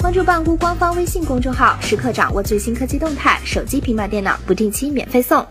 关注半菇官方微信公众号，时刻掌握最新科技动态。手机、平板电脑不定期免费送。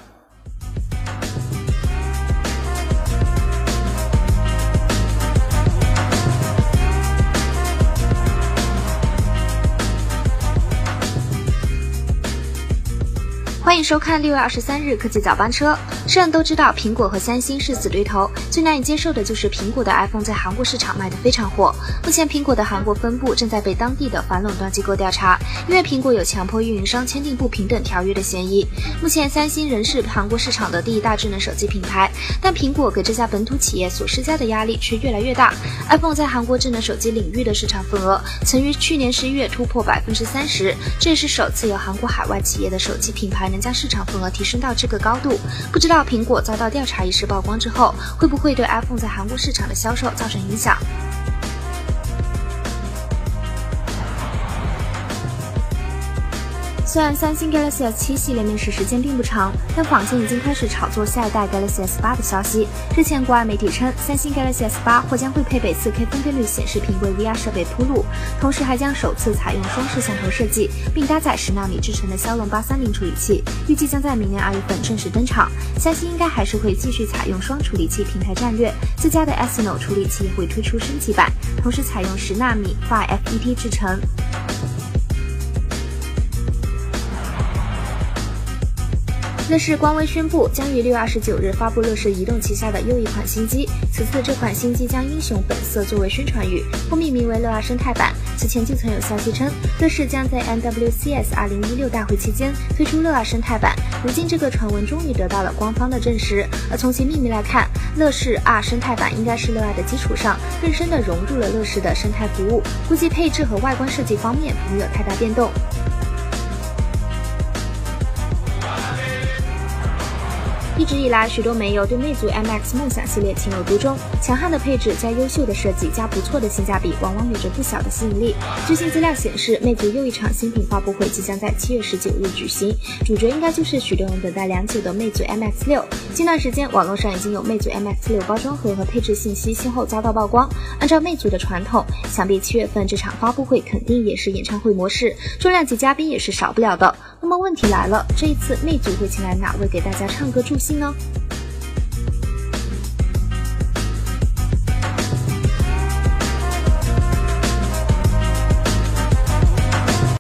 欢迎收看六月二十三日科技早班车。是人都知道，苹果和三星是死对头，最难以接受的就是苹果的 iPhone 在韩国市场卖得非常火。目前，苹果的韩国分部正在被当地的反垄断机构调查，因为苹果有强迫运营商签订不平等条约的嫌疑。目前，三星仍是韩国市场的第一大智能手机品牌，但苹果给这家本土企业所施加的压力却越来越大。iPhone 在韩国智能手机领域的市场份额曾于去年十一月突破百分之三十，这也是首次有韩国海外企业的手机品牌能。将市场份额提升到这个高度，不知道苹果遭到调查一事曝光之后，会不会对 iPhone 在韩国市场的销售造成影响？虽然三星 Galaxy S7 系列面世时间并不长，但坊间已经开始炒作下一代 Galaxy S8 的消息。日前，国外媒体称，三星 Galaxy S8 或将会配备 4K 分辨率显示屏为 VR 设备铺路，同时还将首次采用双摄像头设计，并搭载十纳米制成的骁龙八三零处理器，预计将在明年二月份正式登场。三星应该还是会继续采用双处理器平台战略，自家的 Exynos 处理器也会推出升级版，同时采用十纳米 FiFET 制成。乐视官微宣布，将于六月二十九日发布乐视移动旗下的又一款新机。此次这款新机将英雄本色作为宣传语，或命名为乐 R 生态版。此前就曾有消息称，乐视将在 MWCS 二零一六大会期间推出乐 R 生态版。如今这个传闻终于得到了官方的证实。而从其命名来看，乐视 R 生态版应该是乐 R 的基础上，更深的融入了乐视的生态服务。估计配置和外观设计方面不会有太大变动。一直以来，许多媒友对魅族 MX 梦想系列情有独钟。强悍的配置加优秀的设计加不错的性价比，往往有着不小的吸引力。最新资料显示，魅族又一场新品发布会即将在七月十九日举行，主角应该就是许多人等待良久的魅族 MX 六。近段时间，网络上已经有魅族 MX 六包装盒和配置信息先后遭到曝光。按照魅族的传统，想必七月份这场发布会肯定也是演唱会模式，重量级嘉宾也是少不了的。那么问题来了，这一次魅族会请来哪位给大家唱歌助兴呢？